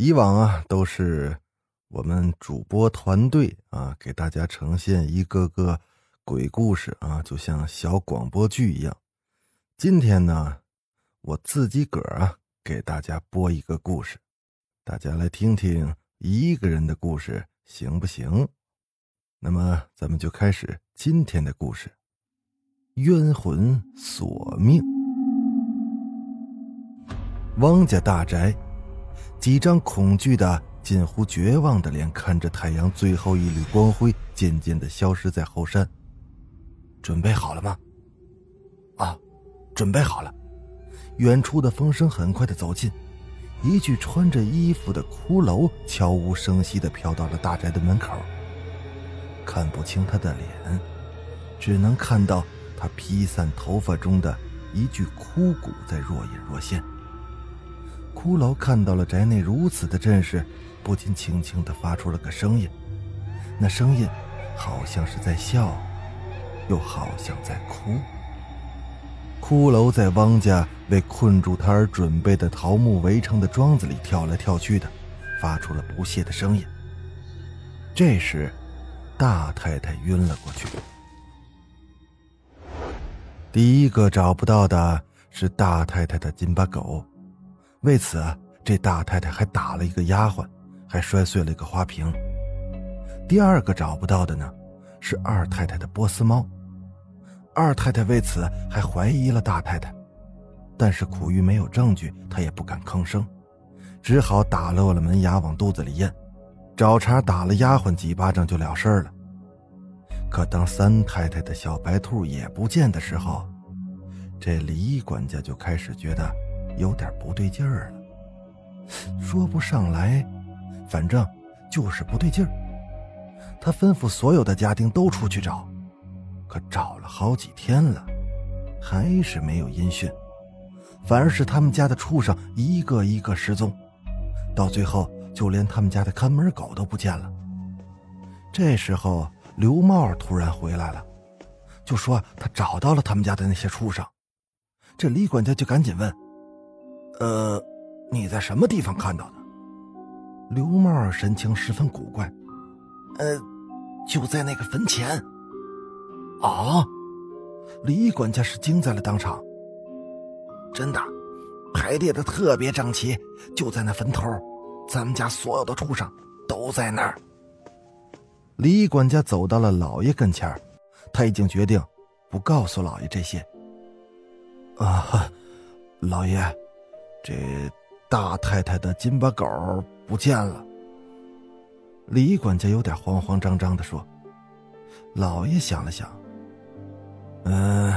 以往啊，都是我们主播团队啊，给大家呈现一个个鬼故事啊，就像小广播剧一样。今天呢，我自己个儿啊，给大家播一个故事，大家来听听一个人的故事行不行？那么，咱们就开始今天的故事。冤魂索命。汪家大宅，几张恐惧的、近乎绝望的脸看着太阳最后一缕光辉渐渐的消失在后山。准备好了吗？啊，准备好了。远处的风声很快的走近，一具穿着衣服的骷髅悄无声息的飘到了大宅的门口。看不清他的脸，只能看到。他披散头发中的一具枯骨在若隐若现。骷髅看到了宅内如此的阵势，不禁轻轻地发出了个声音，那声音好像是在笑，又好像在哭。骷髅在汪家为困住他而准备的桃木围成的庄子里跳来跳去的，发出了不屑的声音。这时，大太太晕了过去。第一个找不到的是大太太的金巴狗，为此，这大太太还打了一个丫鬟，还摔碎了一个花瓶。第二个找不到的呢，是二太太的波斯猫，二太太为此还怀疑了大太太，但是苦于没有证据，她也不敢吭声，只好打落了门牙往肚子里咽，找茬打了丫鬟几巴掌就了事了。可当三太太的小白兔也不见的时候，这李管家就开始觉得有点不对劲儿了。说不上来，反正就是不对劲儿。他吩咐所有的家丁都出去找，可找了好几天了，还是没有音讯，反而是他们家的畜生一个一个失踪，到最后就连他们家的看门狗都不见了。这时候。刘茂突然回来了，就说他找到了他们家的那些畜生。这李管家就赶紧问：“呃，你在什么地方看到的？”刘茂神情十分古怪：“呃，就在那个坟前。”啊！李管家是惊在了当场。真的，排列的特别整齐，就在那坟头，咱们家所有的畜生都在那儿。李管家走到了老爷跟前他已经决定不告诉老爷这些。啊，老爷，这大太太的金巴狗不见了。李管家有点慌慌张张的说。老爷想了想，嗯，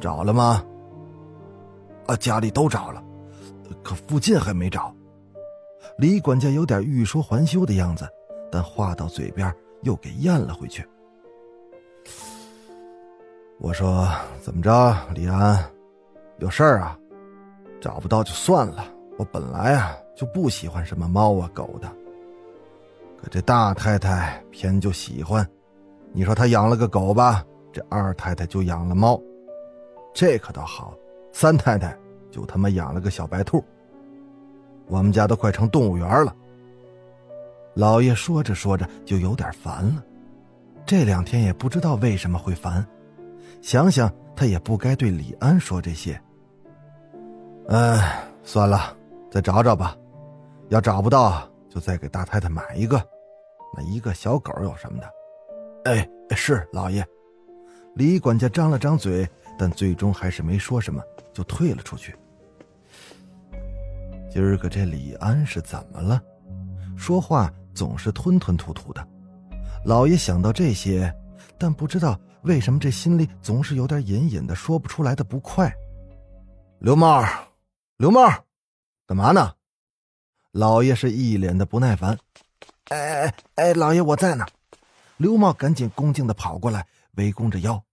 找了吗？啊，家里都找了，可附近还没找。李管家有点欲说还休的样子，但话到嘴边。又给咽了回去。我说：“怎么着，李安，有事儿啊？找不到就算了。我本来啊就不喜欢什么猫啊狗的，可这大太太偏就喜欢。你说她养了个狗吧，这二太太就养了猫，这可倒好，三太太就他妈养了个小白兔。我们家都快成动物园了。”老爷说着说着就有点烦了，这两天也不知道为什么会烦，想想他也不该对李安说这些。哎，算了，再找找吧，要找不到就再给大太太买一个，那一个小狗有什么的？哎，是老爷。李管家张了张嘴，但最终还是没说什么，就退了出去。今儿个这李安是怎么了？说话。总是吞吞吐吐的，老爷想到这些，但不知道为什么这心里总是有点隐隐的说不出来的不快。刘茂，刘茂，干嘛呢？老爷是一脸的不耐烦。哎哎哎，老爷我在呢。刘茂赶紧恭敬的跑过来，围弓着腰。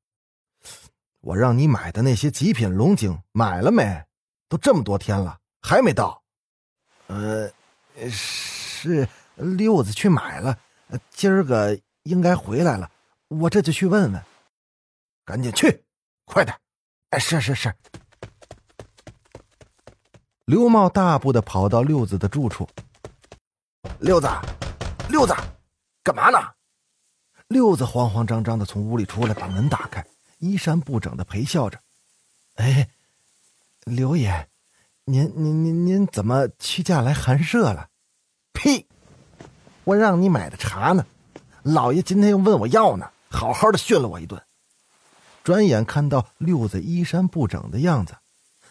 我让你买的那些极品龙井买了没？都这么多天了，还没到。呃，是六子去买了，今儿个应该回来了。我这就去问问。赶紧去，快点！哎，是是是。刘茂大步的跑到六子的住处。六子，六子，干嘛呢？六子慌慌张张的从屋里出来，把门打开，衣衫不整的陪笑着。哎，刘爷，您您您您怎么屈驾来寒舍了？呸！我让你买的茶呢，老爷今天又问我要呢，好好的训了我一顿。转眼看到六子衣衫不整的样子，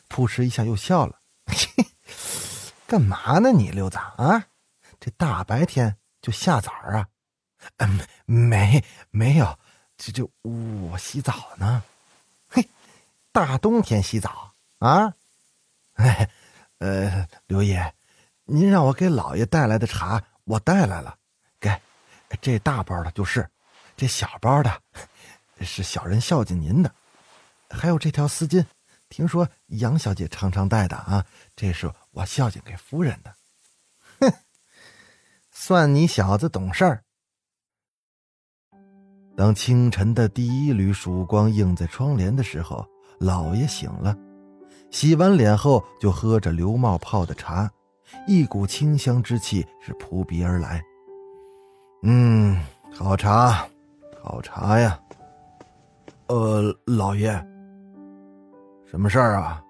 扑哧一下又笑了。干嘛呢你六子啊？这大白天就下崽儿啊？嗯，没没有，这这我洗澡呢。嘿，大冬天洗澡啊？哎，呃，刘爷，您让我给老爷带来的茶，我带来了。给，这大包的就是，这小包的，是小人孝敬您的。还有这条丝巾。听说杨小姐常常戴的啊，这是我孝敬给夫人的。哼，算你小子懂事儿。当清晨的第一缕曙光映在窗帘的时候，老爷醒了，洗完脸后就喝着刘茂泡的茶，一股清香之气是扑鼻而来。嗯，好茶，好茶呀。呃，老爷。什么事儿啊？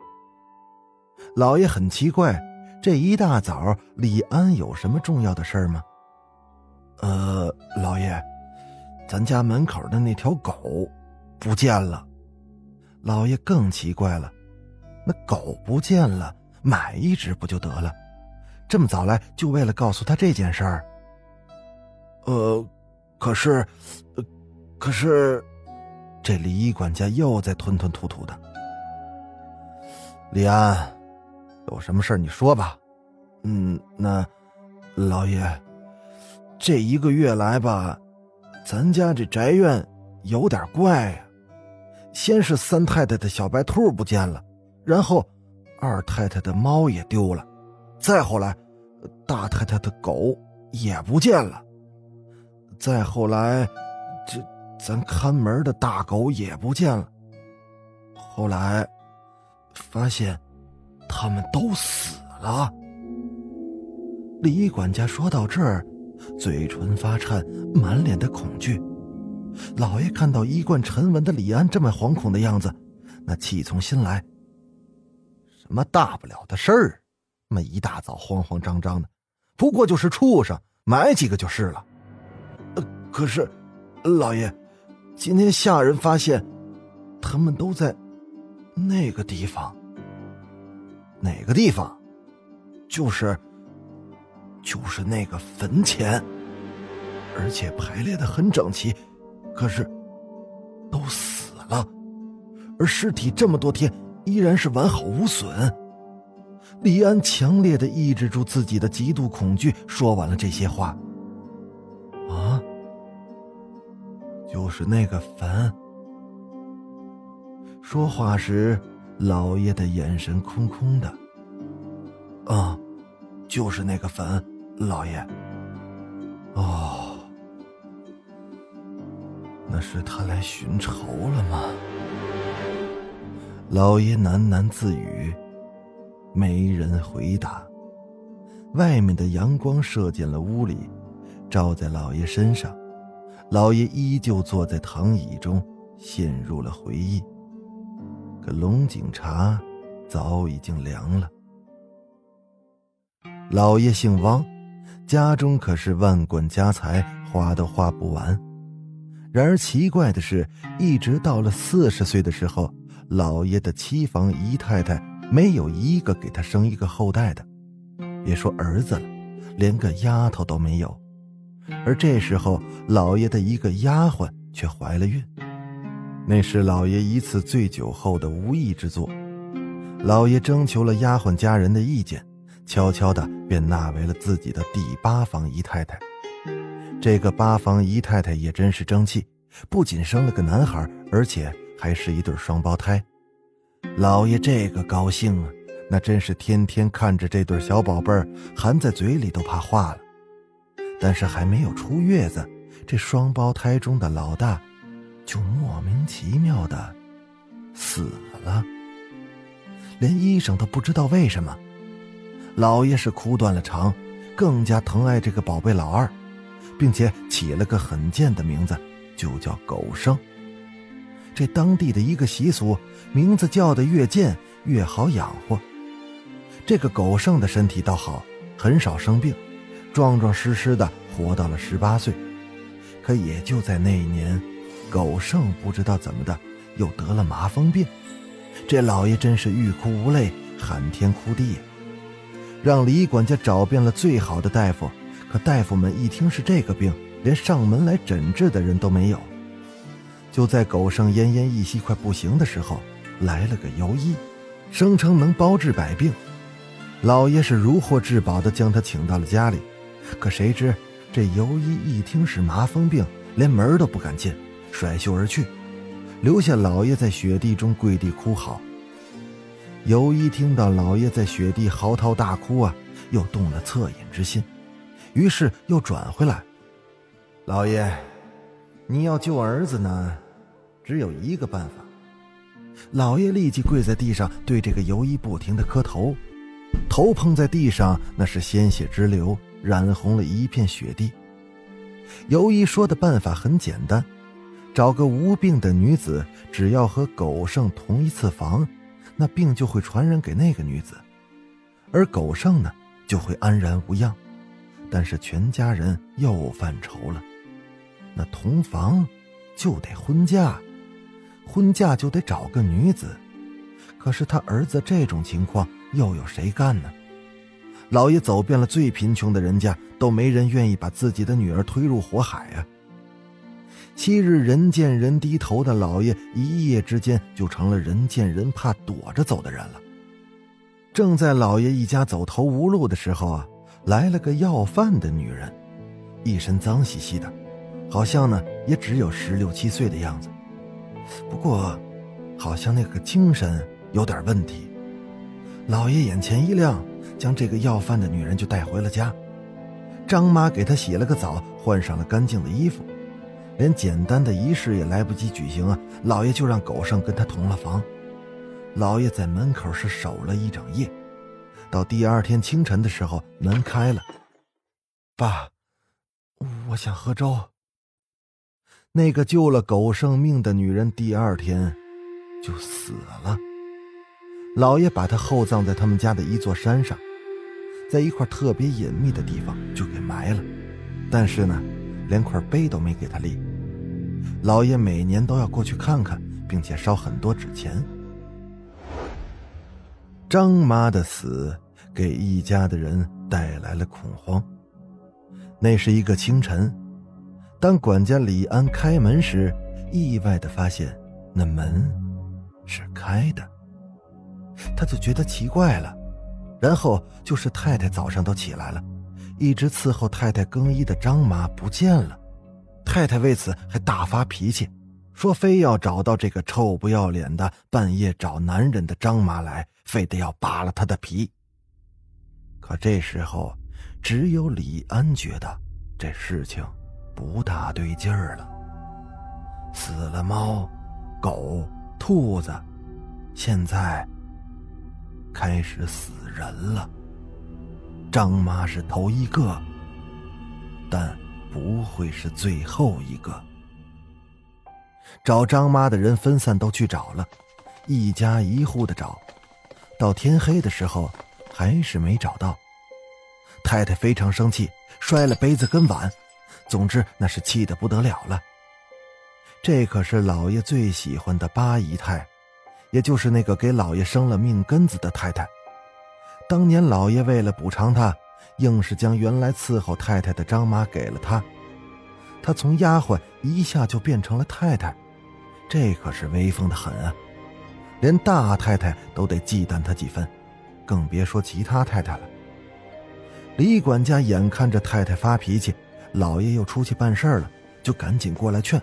老爷很奇怪，这一大早李安有什么重要的事儿吗？呃，老爷，咱家门口的那条狗不见了。老爷更奇怪了，那狗不见了，买一只不就得了？这么早来就为了告诉他这件事儿？呃，可是，可是，这李管家又在吞吞吐吐的。李安，有什么事你说吧。嗯，那老爷，这一个月来吧，咱家这宅院有点怪呀。先是三太太的小白兔不见了，然后二太太的猫也丢了，再后来大太太的狗也不见了，再后来这咱看门的大狗也不见了，后来。发现，他们都死了。李管家说到这儿，嘴唇发颤，满脸的恐惧。老爷看到一贯沉稳的李安这么惶恐的样子，那气从心来。什么大不了的事儿？那么一大早慌慌张张的，不过就是畜生，埋几个就是了。可是，老爷，今天下人发现，他们都在。那个地方，哪个地方？就是，就是那个坟前，而且排列的很整齐，可是都死了，而尸体这么多天依然是完好无损。李安强烈的抑制住自己的极度恐惧，说完了这些话。啊，就是那个坟。说话时，老爷的眼神空空的。啊，就是那个坟，老爷。哦，那是他来寻仇了吗？老爷喃喃自语，没人回答。外面的阳光射进了屋里，照在老爷身上。老爷依旧坐在躺椅中，陷入了回忆。可龙井茶早已经凉了。老爷姓汪，家中可是万贯家财，花都花不完。然而奇怪的是，一直到了四十岁的时候，老爷的妻房姨太太没有一个给他生一个后代的，别说儿子了，连个丫头都没有。而这时候，老爷的一个丫鬟却怀了孕。那是老爷一次醉酒后的无意之作，老爷征求了丫鬟家人的意见，悄悄的便纳为了自己的第八房姨太太。这个八房姨太太也真是争气，不仅生了个男孩，而且还是一对双胞胎。老爷这个高兴啊，那真是天天看着这对小宝贝儿含在嘴里都怕化了。但是还没有出月子，这双胞胎中的老大就莫名其妙的死了，连医生都不知道为什么。老爷是哭断了肠，更加疼爱这个宝贝老二，并且起了个很贱的名字，就叫狗剩。这当地的一个习俗，名字叫的越贱越好养活。这个狗剩的身体倒好，很少生病，壮壮实实的活到了十八岁。可也就在那一年，狗剩不知道怎么的又得了麻风病，这老爷真是欲哭无泪，喊天哭地。让李管家找遍了最好的大夫，可大夫们一听是这个病，连上门来诊治的人都没有。就在狗剩奄奄一息、快不行的时候，来了个游医，声称能包治百病。老爷是如获至宝的将他请到了家里，可谁知这游医一听是麻风病，连门都不敢进，甩袖而去，留下老爷在雪地中跪地哭嚎。尤一听到老爷在雪地嚎啕大哭啊，又动了恻隐之心，于是又转回来。老爷，你要救儿子呢，只有一个办法。老爷立即跪在地上，对这个尤一不停的磕头，头碰在地上，那是鲜血直流，染红了一片雪地。尤一说的办法很简单，找个无病的女子，只要和狗剩同一次房。那病就会传染给那个女子，而狗剩呢就会安然无恙。但是全家人又犯愁了，那同房就得婚嫁，婚嫁就得找个女子。可是他儿子这种情况又有谁干呢？老爷走遍了最贫穷的人家，都没人愿意把自己的女儿推入火海啊。昔日人见人低头的老爷，一夜之间就成了人见人怕、躲着走的人了。正在老爷一家走投无路的时候啊，来了个要饭的女人，一身脏兮兮的，好像呢也只有十六七岁的样子。不过，好像那个精神有点问题。老爷眼前一亮，将这个要饭的女人就带回了家。张妈给她洗了个澡，换上了干净的衣服。连简单的仪式也来不及举行啊！老爷就让狗剩跟他同了房。老爷在门口是守了一整夜，到第二天清晨的时候，门开了。爸，我想喝粥。那个救了狗剩命的女人，第二天就死了。老爷把她厚葬在他们家的一座山上，在一块特别隐秘的地方就给埋了。但是呢。连块碑都没给她立，老爷每年都要过去看看，并且烧很多纸钱。张妈的死给一家的人带来了恐慌。那是一个清晨，当管家李安开门时，意外的发现那门是开的，他就觉得奇怪了。然后就是太太早上都起来了。一直伺候太太更衣的张妈不见了，太太为此还大发脾气，说非要找到这个臭不要脸的半夜找男人的张妈来，非得要扒了她的皮。可这时候，只有李安觉得这事情不大对劲儿了。死了猫、狗、兔子，现在开始死人了。张妈是头一个，但不会是最后一个。找张妈的人分散都去找了，一家一户的找，到天黑的时候还是没找到。太太非常生气，摔了杯子跟碗，总之那是气得不得了了。这可是老爷最喜欢的八姨太，也就是那个给老爷生了命根子的太太。当年老爷为了补偿她，硬是将原来伺候太太的张妈给了他，他从丫鬟一下就变成了太太，这可是威风的很啊！连大太太都得忌惮他几分，更别说其他太太了。李管家眼看着太太发脾气，老爷又出去办事了，就赶紧过来劝：“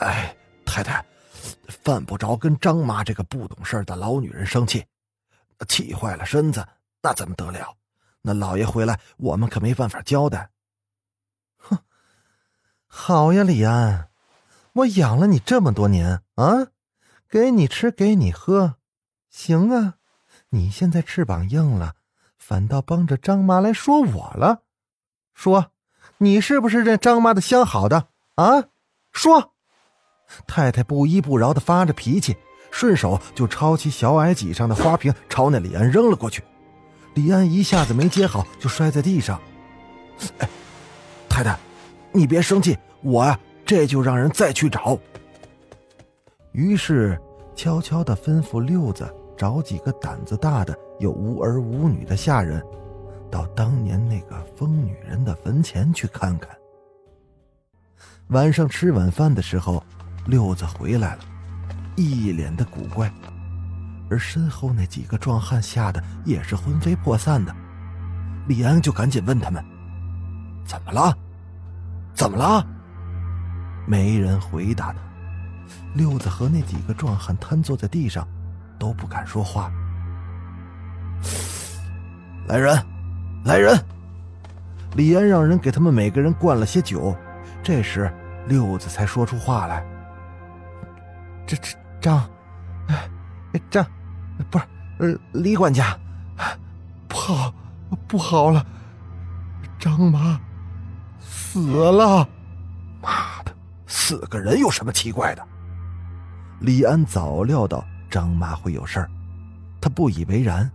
哎，太太，犯不着跟张妈这个不懂事的老女人生气，气坏了身子，那怎么得了？那老爷回来，我们可没办法交代。”哼，好呀，李安，我养了你这么多年啊，给你吃，给你喝，行啊，你现在翅膀硬了。反倒帮着张妈来说我了，说你是不是这张妈的相好的啊？说，太太不依不饶的发着脾气，顺手就抄起小矮几上的花瓶，朝那李安扔了过去。李安一下子没接好，就摔在地上。哎，太太，你别生气，我呀这就让人再去找。于是悄悄的吩咐六子找几个胆子大的。有无儿无女的下人，到当年那个疯女人的坟前去看看。晚上吃晚饭的时候，六子回来了，一脸的古怪，而身后那几个壮汉吓得也是魂飞魄散的。李安就赶紧问他们：“怎么了？怎么了？”没人回答他。六子和那几个壮汉瘫坐在地上，都不敢说话。来人，来人！李安让人给他们每个人灌了些酒。这时，六子才说出话来：“这这张，哎，张，不是，呃，李管家，不好，不好了，张妈死了！妈的，死个人有什么奇怪的？”李安早料到张妈会有事儿，他不以为然。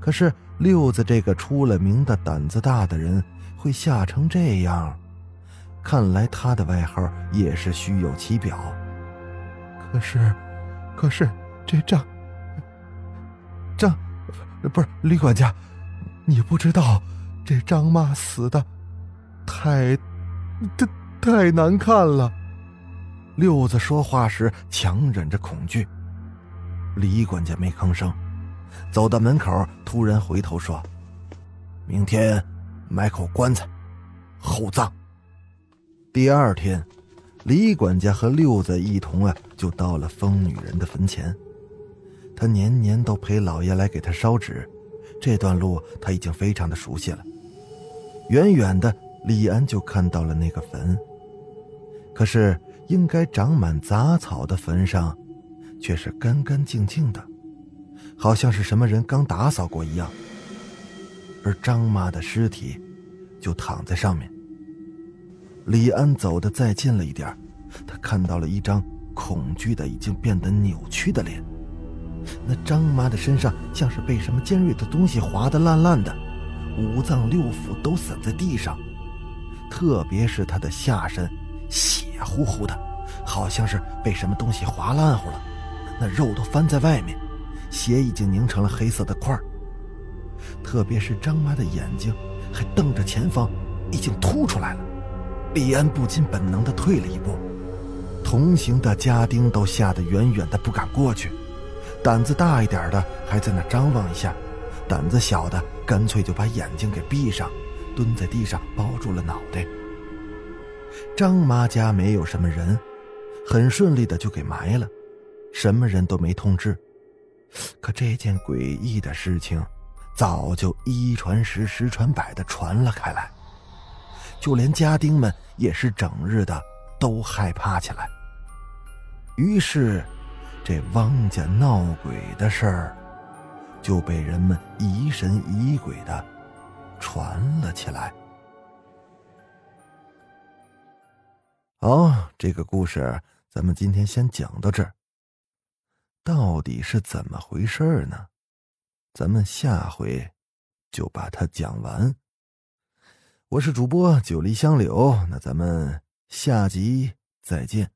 可是六子这个出了名的胆子大的人会吓成这样，看来他的外号也是虚有其表。可是，可是这张张不是李管家，你不知道这张妈死的太太太难看了。六子说话时强忍着恐惧，李管家没吭声。走到门口，突然回头说：“明天买口棺材，厚葬。”第二天，李管家和六子一同啊，就到了疯女人的坟前。他年年都陪老爷来给他烧纸，这段路他已经非常的熟悉了。远远的，李安就看到了那个坟，可是应该长满杂草的坟上，却是干干净净的。好像是什么人刚打扫过一样，而张妈的尸体就躺在上面。李安走的再近了一点，他看到了一张恐惧的、已经变得扭曲的脸。那张妈的身上像是被什么尖锐的东西划得烂烂的，五脏六腑都散在地上，特别是她的下身，血乎乎的，好像是被什么东西划烂乎了，那肉都翻在外面。血已经凝成了黑色的块儿特别是张妈的眼睛还瞪着前方，已经凸出来了。李安不禁本能的退了一步，同行的家丁都吓得远远的不敢过去，胆子大一点的还在那张望一下，胆子小的干脆就把眼睛给闭上，蹲在地上包住了脑袋。张妈家没有什么人，很顺利的就给埋了，什么人都没通知。可这件诡异的事情，早就一传十，十传百的传了开来，就连家丁们也是整日的都害怕起来。于是，这汪家闹鬼的事儿，就被人们疑神疑鬼的传了起来。好，这个故事咱们今天先讲到这儿。到底是怎么回事呢？咱们下回就把它讲完。我是主播九黎香柳，那咱们下集再见。